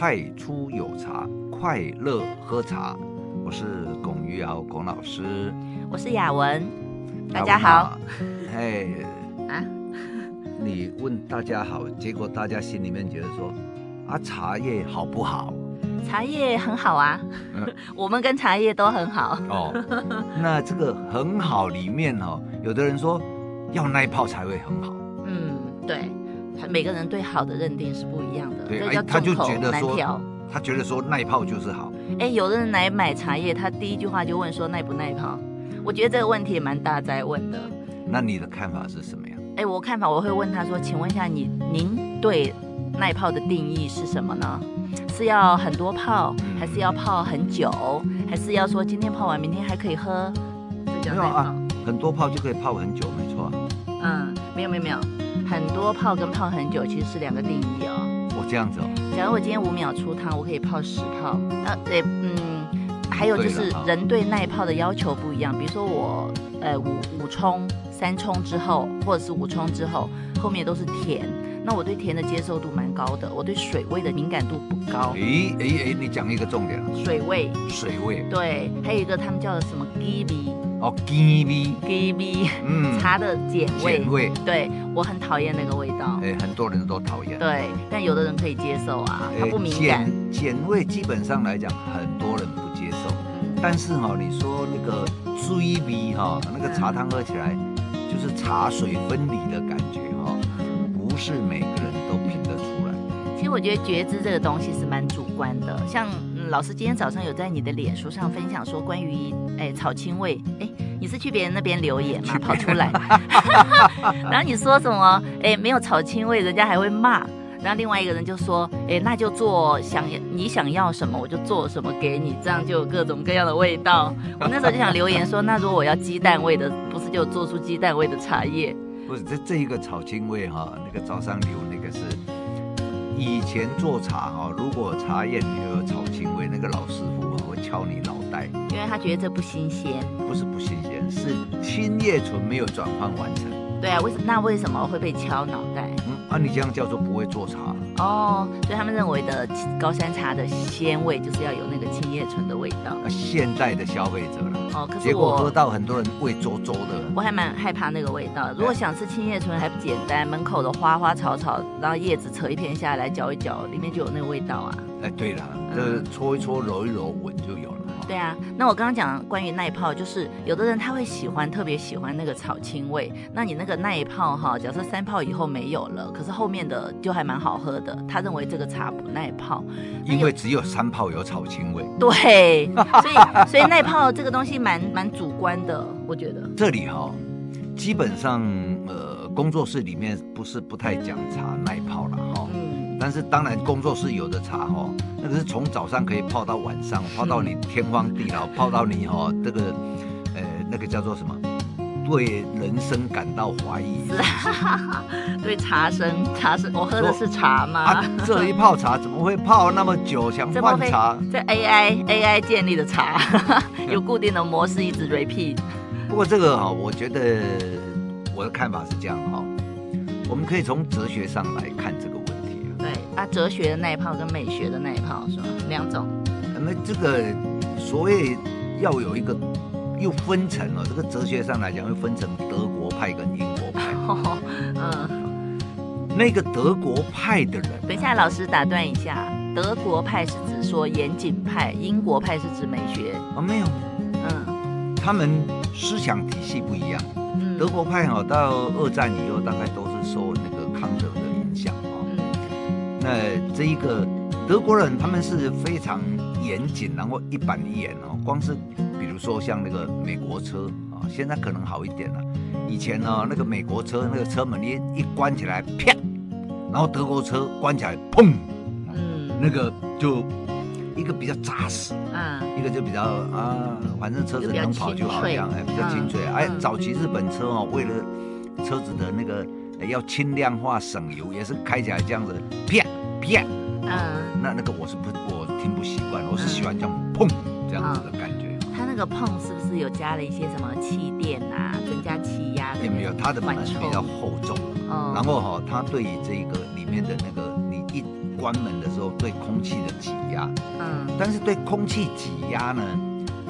太初有茶，快乐喝茶。我是龚于尧，龚老师。我是雅文，大家好。哎，啊，你问大家好，结果大家心里面觉得说，啊，茶叶好不好？茶叶很好啊，嗯、我们跟茶叶都很好。哦，那这个很好里面哦，有的人说要耐泡才会很好。嗯，对，每个人对好的认定是不一样的。对，哎，他就觉得说，他觉得说耐泡就是好。哎，有的人来买茶叶，他第一句话就问说耐不耐泡。我觉得这个问题也蛮大在问的。那你的看法是什么呀？哎，我看法我会问他说，请问一下你，您对耐泡的定义是什么呢？是要很多泡，还是要泡很久，还是要说今天泡完明天还可以喝？没有啊，很多泡就可以泡很久，没错。嗯，没有没有没有，很多泡跟泡很久其实是两个定义哦。我这样子哦。假如我今天五秒出汤，我可以泡十泡。那，对，嗯，还有就是人对耐泡的要求不一样。比如说我，呃，五五冲三冲之后，或者是五冲之后，后面都是甜。那我对甜的接受度蛮高的，我对水味的敏感度不高。诶诶诶，你讲一个重点了。水味。水味。对，还有一个他们叫的什么鸡味。哦，鸡味。鸡味。嗯。茶的碱味。碱味。对，我很讨厌那个味道。哎，很多人都讨厌。对，但有的人可以接受啊，他不敏感。碱味基本上来讲，很多人不接受。但是哈，你说那个追味哈，那个茶汤喝起来就是茶水分离的感觉哈。不是每个人都品得出来。其实我觉得觉知这个东西是蛮主观的。像、嗯、老师今天早上有在你的脸书上分享说关于哎草青味，哎你是去别人那边留言吗？跑出来，然后你说什么？哎没有草青味，人家还会骂。然后另外一个人就说，哎那就做想你想要什么我就做什么给你，这样就有各种各样的味道。我那时候就想留言说，那如果我要鸡蛋味的，不是就做出鸡蛋味的茶叶？不是这这一个草青味哈，那个早上留那个是以前做茶哈，如果茶叶里有草青味，那个老师傅会敲你脑袋，因为他觉得这不新鲜。不是不新鲜，是青叶醇没有转换完成。对啊，为什那为什么会被敲脑袋？嗯，啊，你这样叫做不会做茶。哦，所以他们认为的高山茶的鲜味就是要有那个青叶醇的味道。现在的消费者了，哦，可是结果喝到很多人胃灼灼的。我还蛮害怕那个味道。如果想吃青叶醇还不简单，门口的花花草草，然后叶子扯一片下来嚼一嚼，里面就有那个味道啊。哎，对了，这搓一搓、揉一揉，闻就有了。对啊，那我刚刚讲关于耐泡，就是有的人他会喜欢，特别喜欢那个草青味。那你那个耐泡哈，假设三泡以后没有了，可是后面的就还蛮好喝的。他认为这个茶不耐泡，因为只有三泡有草青味。对，所以 所以耐泡这个东西蛮蛮主观的，我觉得。这里哈，基本上呃，工作室里面不是不太讲茶耐泡了哈。但是当然，工作室有的茶哦，那个是从早上可以泡到晚上，泡到你天荒地老，泡到你哦，这个，呃，那个叫做什么？对人生感到怀疑。对茶生茶生，我喝的是茶吗？啊，这一泡茶怎么会泡那么久？想换茶？这 AI AI 建立的茶，有固定的模式，一直 repeat。不过这个哈，我觉得我的看法是这样哈，我们可以从哲学上来看这个。对啊，哲学的那一套跟美学的那一套是吧？两种。那这个所谓要有一个又分层了，这个哲学上来讲又分成德国派跟英国派。哦、嗯，那个德国派的人，等一下老师打断一下，德国派是指说严谨派，英国派是指美学。哦，没有，嗯，他们思想体系不一样。嗯，德国派哦到二战以后，大概都是受那个康德的。那这一个德国人，他们是非常严谨，然后一板一眼哦。光是比如说像那个美国车啊，现在可能好一点了。以前呢，那个美国车那个车门一一关起来，啪，然后德国车关起来，砰，嗯，那个就一个比较扎实，啊，一个就比较啊，反正车子能跑就好这样，哎，比较清脆。哎，早期日本车哦，为了车子的那个。要轻量化省油，也是开起来这样子，啪啪，嗯，那那个我是不，我听不习惯，我是喜欢这样砰这样子的感觉。它那个碰是不是有加了一些什么气垫啊，增加气压？也没有，它的门比较厚重，哦。然后哈，它对于这个里面的那个你一关门的时候对空气的挤压，嗯，但是对空气挤压呢，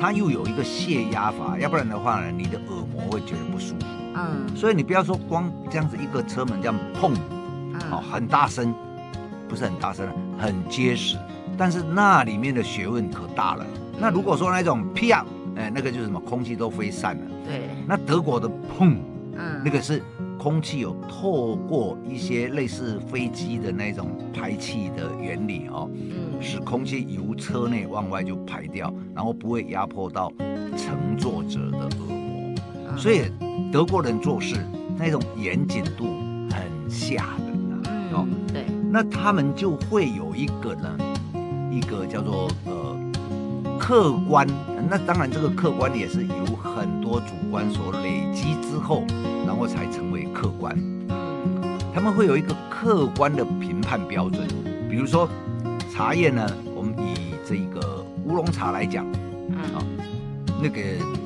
它又有一个泄压阀，要不然的话呢，你的耳膜会觉得不舒服，嗯，所以你不要说光这样子一个车门这样碰，哦，很大声，不是很大声，很结实，但是那里面的学问可大了。那如果说那种啪，哎，那个就是什么，空气都飞散了，对，那德国的砰，嗯，那个是。空气有透过一些类似飞机的那种排气的原理哦，嗯，使空气由车内往外就排掉，然后不会压迫到乘坐者的耳膜，嗯、所以德国人做事那种严谨度很吓人啊，哦，对，那他们就会有一个呢，一个叫做呃客观，那当然这个客观也是由很多主观所累积之后，然后才成为客观。嗯，他们会有一个客观的评判标准。比如说茶叶呢，我们以这个乌龙茶来讲，嗯，啊，那个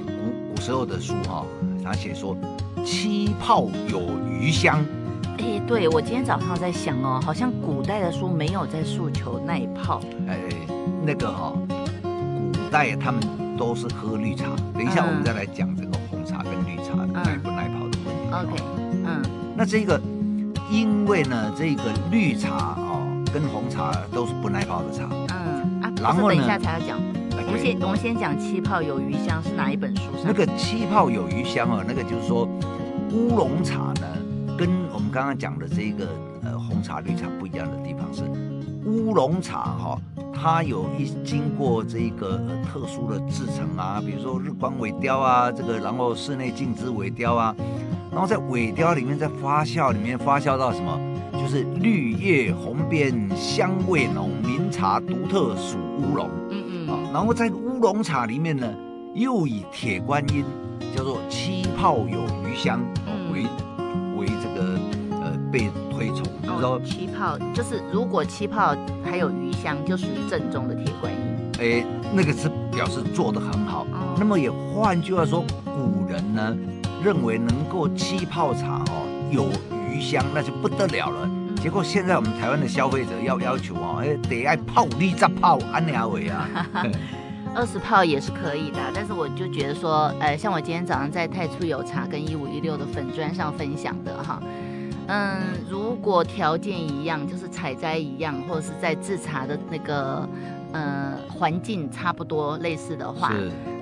古古时候的书哈，他写说七泡有余香。哎，对，我今天早上在想哦，好像古代的书没有在诉求耐泡。哎，那个哈，古代他们都是喝绿茶。等一下我们再来讲这个红茶跟绿茶耐不耐泡的问题。OK，嗯，那这个，因为呢，这个绿茶哦，跟红茶都是不耐泡的茶，嗯啊，然后等一下才要讲，我们先我们先讲气泡有余香是哪一本书上？那个气泡有余香哦，那个就是说乌龙茶呢，刚刚讲的这个呃红茶绿茶不一样的地方是，乌龙茶哈、哦，它有一经过这个、呃、特殊的制成啊，比如说日光萎凋啊，这个然后室内静置萎凋啊。然后在萎凋里面，在发酵里面发酵到什么？就是绿叶红边，香味浓，名茶独特属乌龙。嗯嗯。啊，然后在乌龙茶里面呢，又以铁观音叫做七泡有余香为、嗯、被推崇。就是说七泡就是如果气泡还有余香，就属于正宗的铁观音。哎，那个是表示做的很好。嗯、那么也换句话说，古人呢？认为能够气泡茶哦有余香，那就不得了了。结果现在我们台湾的消费者要要求哦，哎得爱泡二十泡安尼阿伟啊，二十泡也是可以的。但是我就觉得说，呃，像我今天早上在太初有茶跟一五一六的粉砖上分享的哈，嗯，如果条件一样，就是采摘一样，或者是在制茶的那个呃环境差不多类似的话，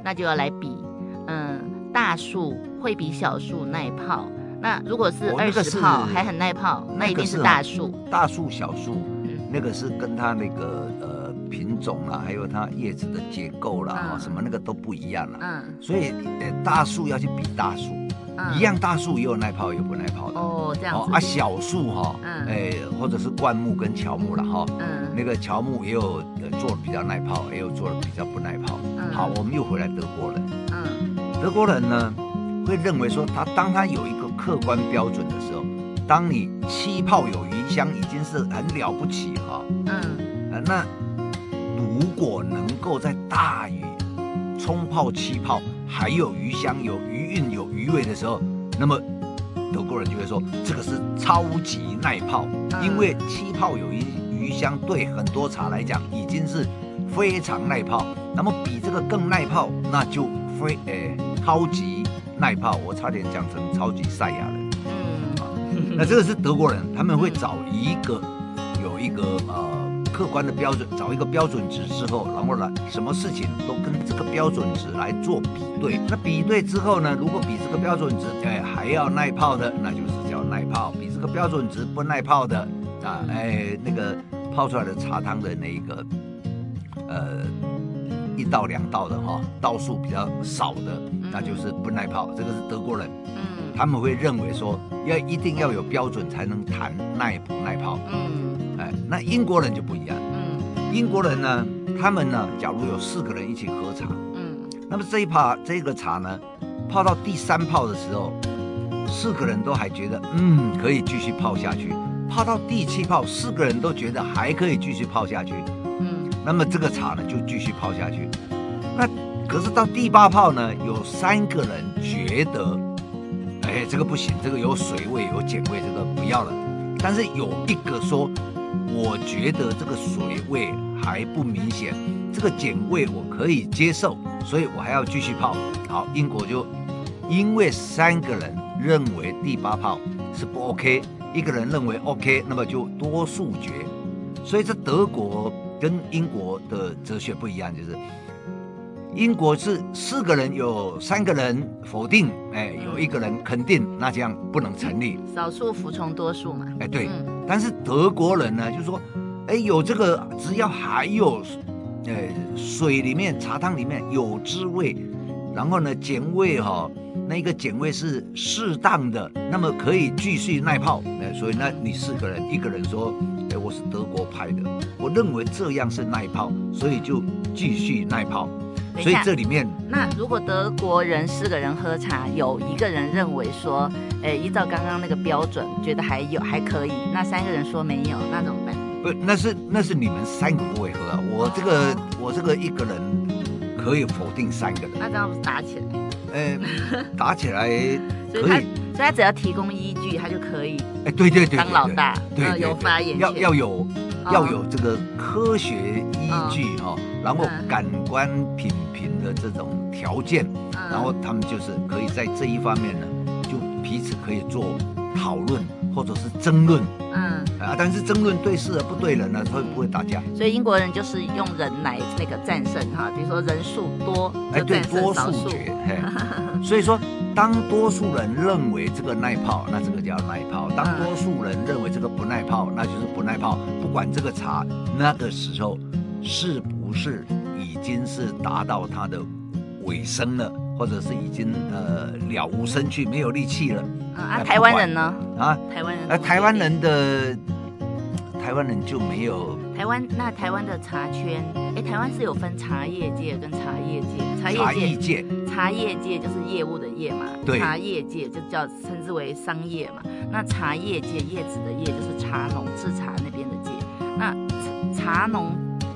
那就要来比，嗯，大树。会比小树耐泡。那如果是二十泡还很耐泡，那一定是大树。大树、小树，那个是跟它那个呃品种啦，还有它叶子的结构啦，什么那个都不一样了。嗯。所以大树要去比大树，一样大树也有耐泡，也有不耐泡的。哦，这样子。啊，小树哈，哎，或者是灌木跟乔木了哈。嗯。那个乔木也有做的比较耐泡，也有做的比较不耐泡。好，我们又回来德国人。嗯。德国人呢？会认为说，他当他有一个客观标准的时候，当你气泡有余香已经是很了不起哈。嗯，啊那如果能够在大雨冲泡气泡还有余香、有余韵、有余味的时候，那么德国人就会说这个是超级耐泡，因为气泡有余余香对很多茶来讲已经是非常耐泡，那么比这个更耐泡，那就非诶超级。耐泡，我差点讲成超级赛亚人。嗯，那这个是德国人，他们会找一个有一个呃客观的标准，找一个标准值之后，然后呢，什么事情都跟这个标准值来做比对。那比对之后呢，如果比这个标准值哎还要耐泡的，那就是叫耐泡；比这个标准值不耐泡的啊，哎那个泡出来的茶汤的那一个呃。一道两道的哈，道数比较少的，那就是不耐泡。这个是德国人，嗯，他们会认为说要一定要有标准才能谈耐不耐泡，嗯，那英国人就不一样，嗯，英国人呢，他们呢，假如有四个人一起喝茶，嗯，那么这一泡这个茶呢，泡到第三泡的时候，四个人都还觉得嗯可以继续泡下去，泡到第七泡，四个人都觉得还可以继续泡下去。嗯那么这个茶呢，就继续泡下去。那可是到第八泡呢，有三个人觉得，哎，这个不行，这个有水味、有碱味，这个不要了。但是有一个说，我觉得这个水位还不明显，这个碱味我可以接受，所以我还要继续泡。好，英国就因为三个人认为第八泡是不 OK，一个人认为 OK，那么就多数决。所以这德国跟英国的哲学不一样，就是。英国是四个人有三个人否定，哎，有一个人肯定，那这样不能成立。少数服从多数嘛。哎，对。嗯、但是德国人呢，就说，哎，有这个，只要还有，哎，水里面茶汤里面有滋味，然后呢，碱味哈、哦，那个碱味是适当的，那么可以继续耐泡。哎，所以那你四个人，一个人说，哎，我是德国派的，我认为这样是耐泡，所以就继续耐泡。所以这里面，那如果德国人四个人喝茶，有一个人认为说，诶，依照刚刚那个标准，觉得还有还可以，那三个人说没有，那怎么办？不，那是那是你们三个不会喝啊，我这个、哦、我这个一个人可以否定三个人，那这样不是打起来？诶，打起来 可以，所以他所以他只要提供依据，他就可以。哎，对对对，当老大，对，有发言要要有。要有这个科学依据哈，然后感官品评的这种条件，然后他们就是可以在这一方面呢，就彼此可以做讨论或者是争论，嗯啊，但是争论对事而不对人呢，会不会打架？所以英国人就是用人来那个战胜哈，比如说人数多，哎对，多数决，所以说。当多数人认为这个耐泡，那这个叫耐泡；当多数人认为这个不耐泡，那就是不耐泡。不管这个茶那个时候是不是已经是达到它的尾声了，或者是已经呃了无生趣、没有力气了。啊，台湾人呢？啊，台湾人。啊，台湾人的台湾人就没有。台湾那台湾的茶圈，哎，台湾是有分茶叶界跟茶叶界，茶叶界，茶叶界就是业务的业嘛，对，茶叶界就叫称之为商业嘛。那茶叶界叶子的叶就是茶农制茶那边的界。那茶农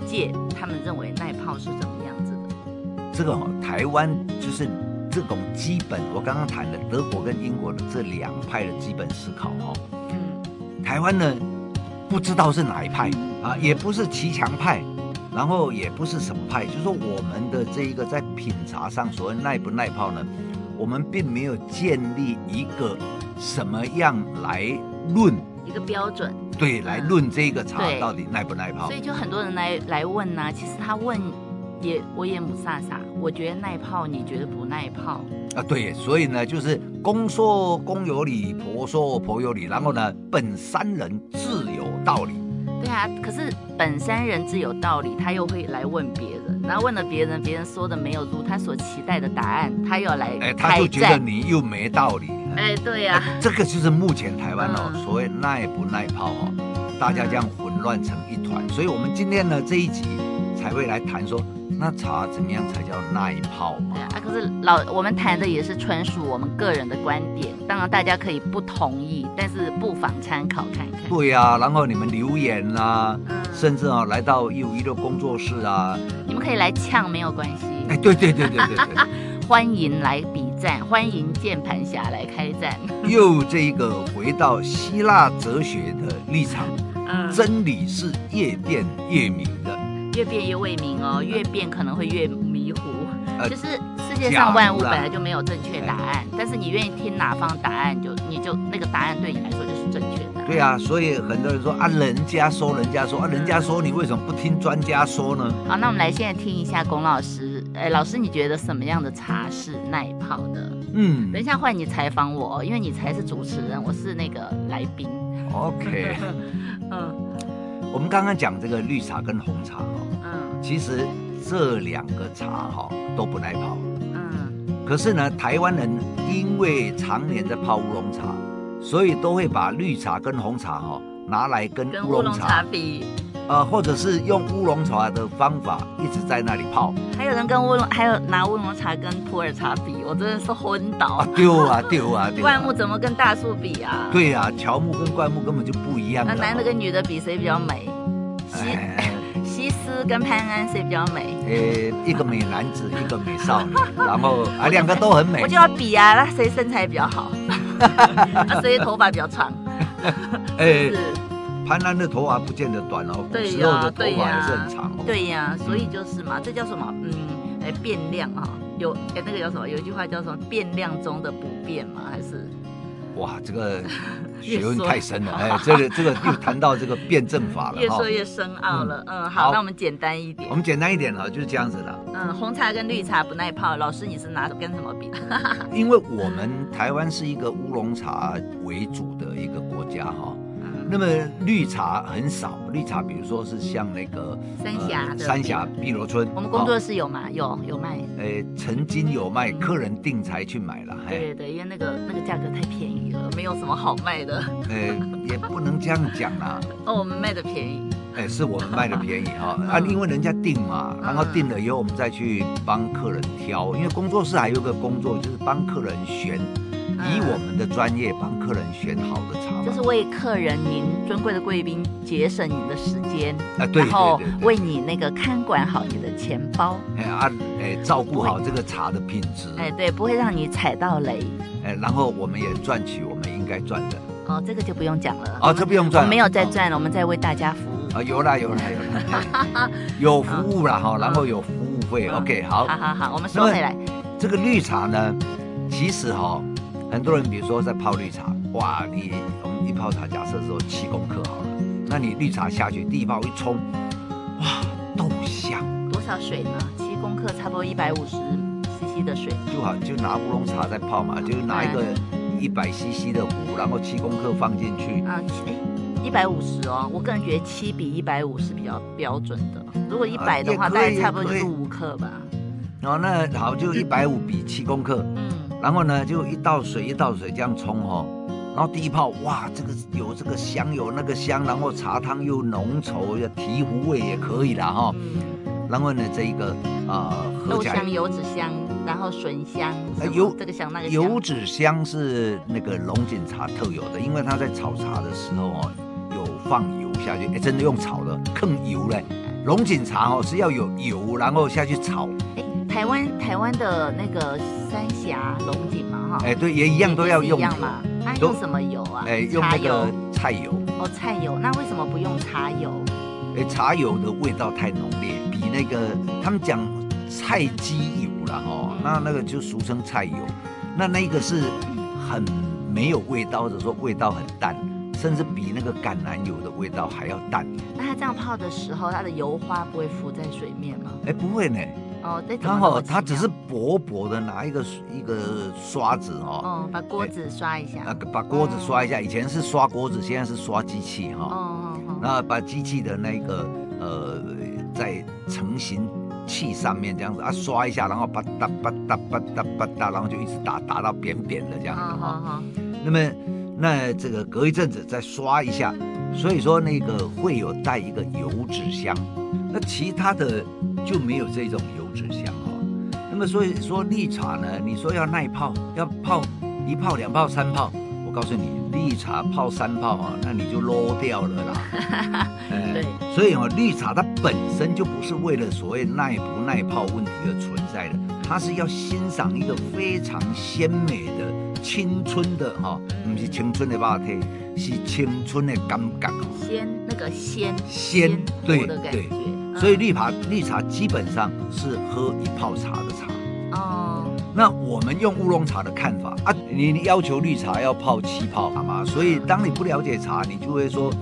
界他们认为耐泡是怎么样子的？这个哦，台湾就是这种基本，我刚刚谈的德国跟英国的这两派的基本思考哈。嗯，台湾呢？不知道是哪一派啊，也不是骑墙派，然后也不是什么派，就是说我们的这一个在品茶上所谓耐不耐泡呢，我们并没有建立一个什么样来论一个标准，对，来论这个茶到底耐不耐泡。所以就很多人来来问呢、啊，其实他问也我也不飒飒，我觉得耐泡，你觉得不耐泡啊？对，所以呢，就是公说公有理，婆说婆有理，然后呢，本山人自有道理，对啊，可是本山人自有道理，他又会来问别人，然后问了别人，别人说的没有如他所期待的答案，他又来，哎，他就觉得你又没道理，哎，对呀、啊，这个就是目前台湾哦，嗯、所谓耐不耐泡哦，大家这样混乱成一团，嗯、所以我们今天呢这一集才会来谈说。那茶怎么样才叫耐泡嘛？啊，可是老我们谈的也是纯属我们个人的观点，当然大家可以不同意，但是不妨参考看看。对呀、啊，然后你们留言啊，嗯、甚至啊来到一五一的工作室啊，你们可以来呛没有关系。哎，对对对对对对，欢迎来比战，欢迎键盘侠来开战。又这一个回到希腊哲学的立场，嗯，真理是越辩越明的。越辩越未明哦，越辩可能会越迷糊。呃、就是世界上万物本来就没有正确答案，呃、但是你愿意听哪方答案，就你就那个答案对你来说就是正确的。对啊，所以很多人说啊，人家说，人家说啊，人家说，你为什么不听专家说呢？好，那我们来现在听一下龚老师。哎，老师，你觉得什么样的茶是耐泡的？嗯，等一下换你采访我，因为你才是主持人，我是那个来宾。OK。嗯。我们刚刚讲这个绿茶跟红茶哈，嗯，其实这两个茶哈都不耐泡，嗯，可是呢，台湾人因为常年在泡乌龙茶，所以都会把绿茶跟红茶哈拿来跟乌龙茶比。呃，或者是用乌龙茶的方法一直在那里泡，还有人跟乌龙，还有拿乌龙茶跟普洱茶比，我真的是昏倒。丢啊丢啊丢！灌木怎么跟大树比啊？对啊，乔木跟灌木根本就不一样。那男的跟女的比谁比较美？西 西施跟潘安谁比较美？呃，一个美男子，一个美少女，然后啊两个都很美。我就要比啊，那谁身材比较好？啊谁头发比较长？哎。潘安的头发不见得短哦，古时候的头发也是很长哦。对呀、啊，所以就是嘛，这叫什么？嗯，哎，变量啊，有哎那个叫什么？有一句话叫什么？变量中的不变嘛，还是？哇，这个 学问太深了，哎，这个这个又谈到这个辩证法了，越说越深奥了。嗯，嗯好，好，那我们简单一点。我们简单一点了，就是这样子的。嗯，红茶跟绿茶不耐泡，老师你是拿跟什么比？因为我们台湾是一个乌龙茶为主的一个国家哈。那么绿茶很少，绿茶比如说是像那个三峡的三峡碧螺春，我们工作室有吗？有有卖。诶，曾经有卖，客人订才去买了。对对对，因为那个那个价格太便宜了，没有什么好卖的。诶，也不能这样讲啦。哦，我们卖的便宜。哎，是我们卖的便宜哈 啊，因为人家订嘛，然后订了以后我们再去帮客人挑，因为工作室还有个工作就是帮客人选。以我们的专业帮客人选好的茶，就是为客人您尊贵的贵宾节省你的时间啊，对，然后为你那个看管好你的钱包，哎啊，哎，照顾好这个茶的品质，哎，对，不会让你踩到雷，哎，然后我们也赚取我们应该赚的。哦，这个就不用讲了，哦，这不用赚，我没有在赚了，我们在为大家服务。啊，有啦有啦有啦，有 服务了哈，然后有服务费，OK，好，好好好，我们收回来，这个绿茶呢，其实哈。很多人，比如说在泡绿茶，哇，你我们一泡茶，假设说七公克好了，那你绿茶下去，第一泡一冲，哇，豆香。多少水呢？七公克差不多一百五十 CC 的水。就好，就拿乌龙茶在泡嘛，就拿一个一百 CC 的壶，然后七公克放进去。啊，哎，一百五十哦，我个人觉得七比一百五是比较标准的。如果一百的话，大概差不多就是五克吧。哦，那好，就一百五比七公克。嗯。然后呢，就一倒水一倒水这样冲哦，然后第一泡哇，这个有这个香有那个香，然后茶汤又浓稠，要提壶味也可以了哈。嗯。然后呢，这一个啊，豆香、油脂香，然后笋香，油这个香那个香。油脂香是那个龙井茶特有的，因为它在炒茶的时候哦，有放油下去，哎，真的用炒的，更油嘞。龙井茶哦是要有油，然后下去炒。台湾台湾的那个三峡龙井嘛，哈，哎，对，也一样都要用油嘛。它用什么油啊？哎，用那个菜油。哦，菜油，那为什么不用茶油？哎，茶油的味道太浓烈，比那个他们讲菜鸡油了哈，那那个就俗称菜油，那那个是很没有味道，或者说味道很淡，甚至比那个橄榄油的味道还要淡。那它这样泡的时候，它的油花不会浮在水面吗？哎，不会呢。哦，它哦，它只是薄薄的拿一个一个刷子哈，哦，把锅子刷一下，啊，把锅子刷一下，以前是刷锅子，现在是刷机器哈，哦，那把机器的那个呃，在成型器上面这样子啊，刷一下，然后吧嗒吧嗒吧嗒吧嗒，然后就一直打打到扁扁的这样子哈，那么那这个隔一阵子再刷一下，所以说那个会有带一个油脂香，那其他的就没有这种油。脂香哈，那么所以说绿茶呢，你说要耐泡，要泡一泡、两泡、三泡，我告诉你，绿茶泡三泡啊，那你就落掉了啦。对，所以哦，绿茶它本身就不是为了所谓耐不耐泡问题而存在的，它是要欣赏一个非常鲜美的青春的哈，不是青春的肉体，是青春的感觉。鲜那个鲜鲜对对。所以绿茶绿茶基本上是喝一泡茶的茶哦。那我们用乌龙茶的看法啊，你要求绿茶要泡七泡好吗？所以当你不了解茶，你就会说，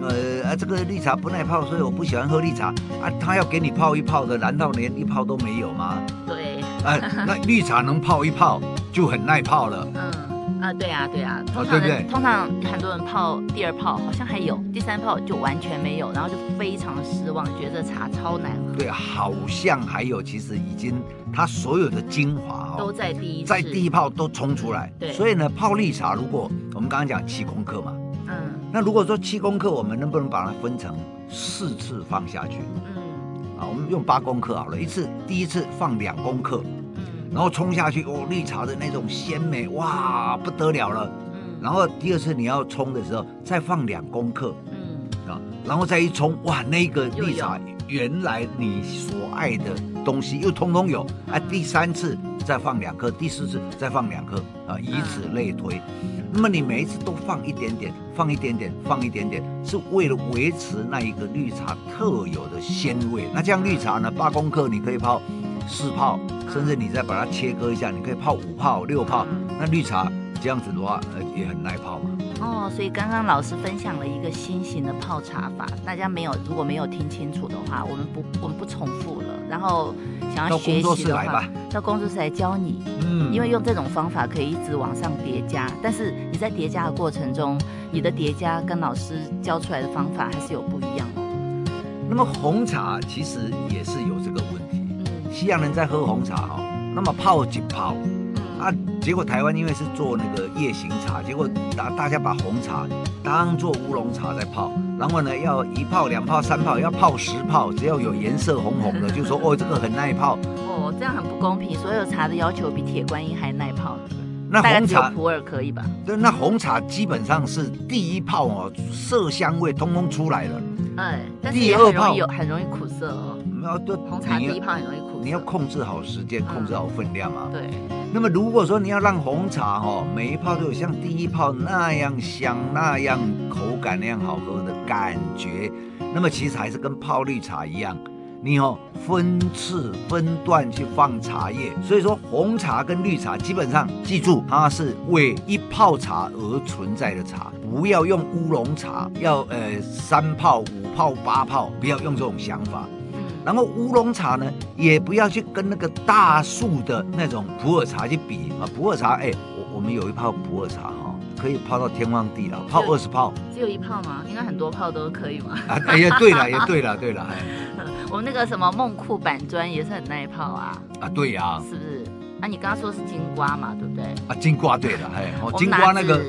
呃啊这个绿茶不耐泡，所以我不喜欢喝绿茶啊。他要给你泡一泡的，难道连一泡都没有吗？对。啊，那绿茶能泡一泡就很耐泡了。嗯。啊，对啊，对啊，通常通常很多人泡第二泡好像还有，第三泡就完全没有，然后就非常失望，觉得茶超难喝。对，好像还有，其实已经它所有的精华都在第一在第一泡都冲出来。对，所以呢，泡绿茶，如果我们刚刚讲七公克嘛，嗯，那如果说七公克，我们能不能把它分成四次放下去？嗯，啊，我们用八公克好了，一次第一次放两公克。然后冲下去，哦，绿茶的那种鲜美，哇，不得了了。嗯。然后第二次你要冲的时候，再放两公克。嗯。啊，然后再一冲，哇，那个绿茶原来你所爱的东西又通通有。啊，第三次再放两颗，第四次再放两颗啊，以此类推。那么你每一次都放一点点，放一点点，放一点点，是为了维持那一个绿茶特有的鲜味。那这样绿茶呢，八公克你可以泡四泡，甚至你再把它切割一下，你可以泡五泡、六泡。那绿茶这样子的话，呃，也很耐泡嘛。哦，所以刚刚老师分享了一个新型的泡茶法，大家没有如果没有听清楚的话，我们不我们不重复了。然后想要学习的话，到工作室来教你。嗯，因为用这种方法可以一直往上叠加，但是你在叠加的过程中，你的叠加跟老师教出来的方法还是有不一样的。那么红茶其实也是有这个西洋人在喝红茶哈，那么泡几泡。啊，结果台湾因为是做那个夜行茶，结果大大家把红茶当做乌龙茶在泡，然后呢要一泡、两泡、三泡，要泡十泡，只要有颜色红红的，就说哦这个很耐泡。哦，这样很不公平，所有茶的要求比铁观音还耐泡。那红茶普洱可以吧？对，那红茶基本上是第一泡哦，色香味通通出来了。哎，但是也很容易有很容易苦涩哦。要对红茶第一泡很容易苦涩，你要控制好时间，控制好分量嘛。对。那么如果说你要让红茶哈每一泡都有像第一泡那样香、那样口感那样好喝的感觉，那么其实还是跟泡绿茶一样，你哦分次分段去放茶叶。所以说红茶跟绿茶基本上记住，它是为一泡茶而存在的茶，不要用乌龙茶，要呃三泡、五泡、八泡，不要用这种想法。然后乌龙茶呢，也不要去跟那个大树的那种普洱茶去比啊。普洱茶，哎，我我们有一泡普洱茶哈，可以泡到天荒地老，泡二十泡。只有一泡吗？应该很多泡都可以吗？啊，哎呀，对了，也对了，对了。我们那个什么梦库板砖也是很耐泡啊。啊，对呀。是不是？啊，你刚刚说是金瓜嘛，对不对？啊，金瓜对了，哎，金瓜那个，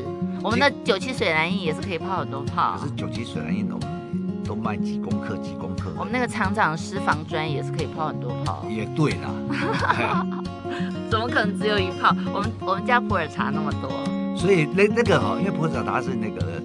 我们的九七水蓝印也是可以泡很多泡。可是九七水蓝印都都卖几公克几公克。我们那个厂长私房砖也是可以泡很多泡，也对啦。怎么可能只有一泡？我们我们家普洱茶那么多，所以那那个哈，因为普洱茶它是那个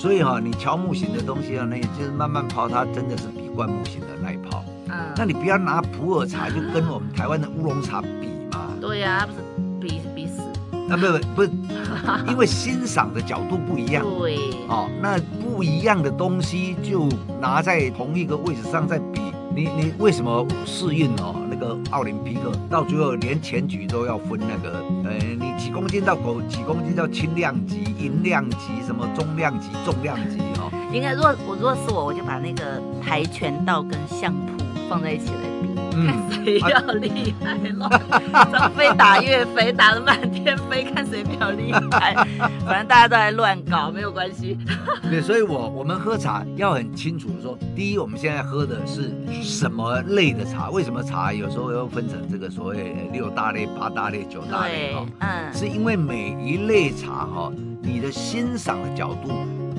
所以哈，你乔木型的东西啊，那也就是慢慢泡，它真的是比灌木型的耐泡。嗯，那你不要拿普洱茶就跟我们台湾的乌龙茶比嘛。对呀，不是比比死。啊，不不 不，因为欣赏的角度不一样。对，哦，那。不一样的东西就拿在同一个位置上再比，你你为什么适应哦？个奥林匹克到最后连前局都要分那个，呃，你几公斤到狗几公斤叫轻量级、银量级、什么中量级、重量级哦？应该，若我如果是我，我就把那个跆拳道跟相扑放在一起来比。看谁要厉害了，飞打岳飞，打得满天飞，看谁比较厉害。反正大家都在乱搞，没有关系。对，所以我我们喝茶要很清楚说，第一，我们现在喝的是什么类的茶？为什么茶有时候要分成这个所谓六大类、八大类、九大类？哈，嗯，是因为每一类茶哈，你的欣赏的角度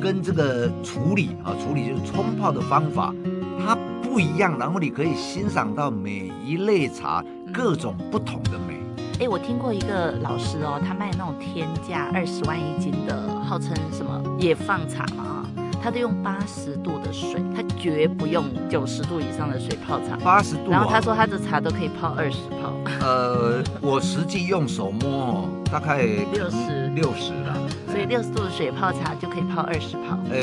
跟这个处理啊，处理就是冲泡的方法，它。不一样，然后你可以欣赏到每一类茶各种不同的美。哎，我听过一个老师哦，他卖那种天价二十万一斤的，号称什么野放茶嘛，他都用八十度的水，他绝不用九十度以上的水泡茶。八十度，然后他说他的茶都可以泡二十泡。呃，我实际用手摸哦，大概 六十六十了。六十度的水泡茶就可以泡二十泡。呃，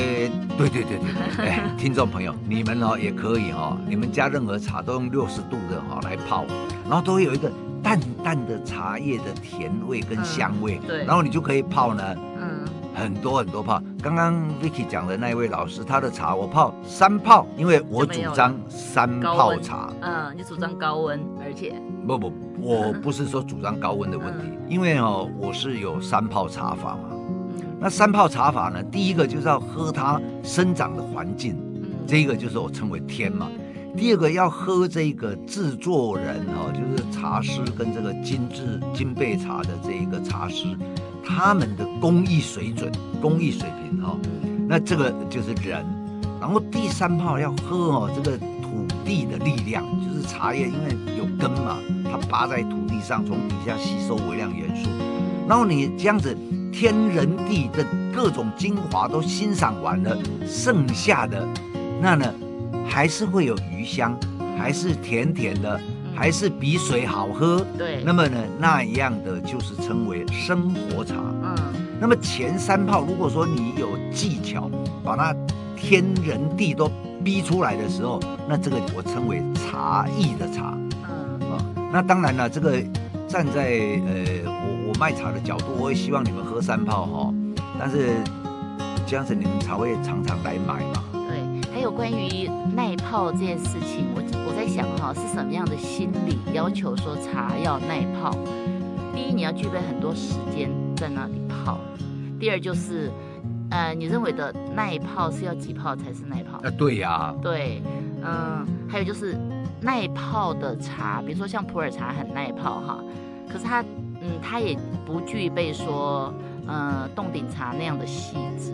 对对对对，哎，听众朋友，你们哦也可以哦，你们家任何茶都用六十度的哈来泡，然后都会有一个淡淡的茶叶的甜味跟香味。对，然后你就可以泡呢，嗯，很多很多泡。刚刚 Vicky 讲的那一位老师，他的茶我泡三泡，因为我主张三泡茶。嗯，你主张高温，而且不不，我不是说主张高温的问题，因为哦我是有三泡茶法嘛。那三泡茶法呢？第一个就是要喝它生长的环境，这一个就是我称为天嘛。第二个要喝这个制作人哈，就是茶师跟这个精致金贝茶的这一个茶师，他们的工艺水准、工艺水平哈。那这个就是人。然后第三泡要喝哦，这个土地的力量，就是茶叶因为有根嘛，它扒在土地上，从底下吸收微量元素。然后你这样子。天人地的各种精华都欣赏完了，剩下的那呢，还是会有余香，还是甜甜的，还是比水好喝？对。那么呢，那一样的就是称为生活茶。嗯。那么前三泡，如果说你有技巧，把它天人地都逼出来的时候，那这个我称为茶艺的茶。嗯。啊，那当然了，这个站在呃卖茶的角度，我也希望你们喝三泡哈。但是这样子你们才会常常来买嘛。对。还有关于耐泡这件事情，我我在想哈，是什么样的心理要求说茶要耐泡？第一，你要具备很多时间在那里泡。第二就是，呃，你认为的耐泡是要几泡才是耐泡？啊，对呀、啊。对，嗯，还有就是耐泡的茶，比如说像普洱茶很耐泡哈，可是它，嗯，它也不具备说，呃，冻顶茶那样的细致。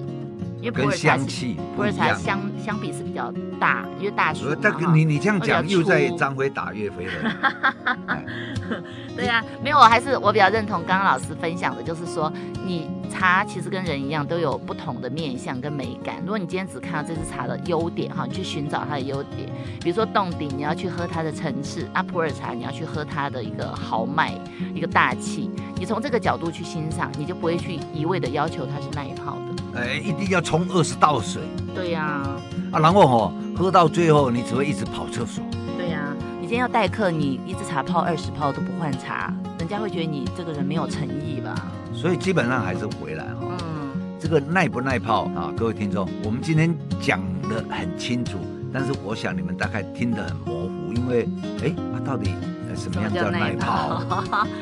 因为香气，普洱茶相相比是比较大，因为大树嘛。但你你这样讲又在张飞打岳飞了。对呀、啊，没有，我还是我比较认同刚刚老师分享的，就是说你茶其实跟人一样都有不同的面相跟美感。如果你今天只看到这支茶的优点哈，你去寻找它的优点，比如说洞顶，你要去喝它的层次；啊，普洱茶你要去喝它的一个豪迈、一个大气。你从这个角度去欣赏，你就不会去一味的要求它是耐泡的。哎，一定要冲二十道水。对呀、啊。啊，然后哦，喝到最后你只会一直跑厕所。对呀、啊。你今天要待客，你一支茶泡二十泡都不换茶，人家会觉得你这个人没有诚意吧？所以基本上还是回来哈。嗯。这个耐不耐泡啊？各位听众，我们今天讲的很清楚，但是我想你们大概听得很模糊，因为哎，到底？什么样叫耐泡？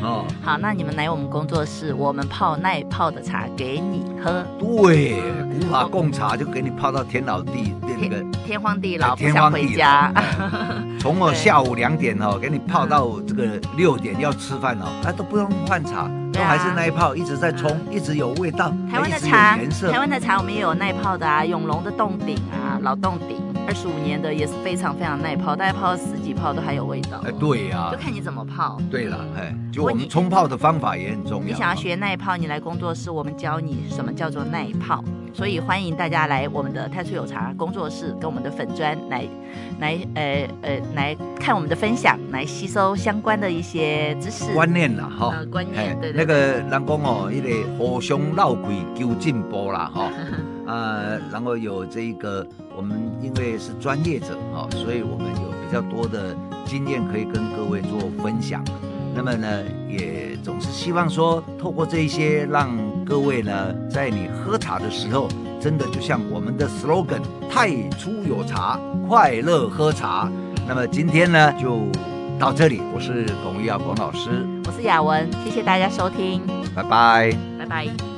哦，好，那你们来我们工作室，我们泡耐泡的茶给你喝。对，古法贡茶就给你泡到天老地那个天荒地老，天荒地家。从我下午两点哦，给你泡到这个六点要吃饭哦，那都不用换茶，都还是耐泡，一直在冲，一直有味道。台湾的茶，台湾的茶我们也有耐泡的啊，永隆的洞顶啊，老洞顶。二十五年的也是非常非常耐泡，大概泡十几泡都还有味道。哎，对呀、啊，就看你怎么泡。对了，哎，就我们冲泡的方法也很重要。你想要学耐泡，你来工作室，我们教你什么叫做耐泡。所以欢迎大家来我们的太初有茶工作室，跟我们的粉砖来来呃呃来看我们的分享，来吸收相关的一些知识观念啦，哈、呃，观念对，对，对那个人讲哦，一个互相闹鬼求进步啦，哈。呃，然后有这一个，我们因为是专业者哈，所以我们有比较多的经验可以跟各位做分享。那么呢，也总是希望说，透过这一些，让各位呢，在你喝茶的时候，真的就像我们的 slogan“ 太初有茶，快乐喝茶”。那么今天呢，就到这里。我是龚于尧龚老师，我是雅文，谢谢大家收听，拜拜，拜拜。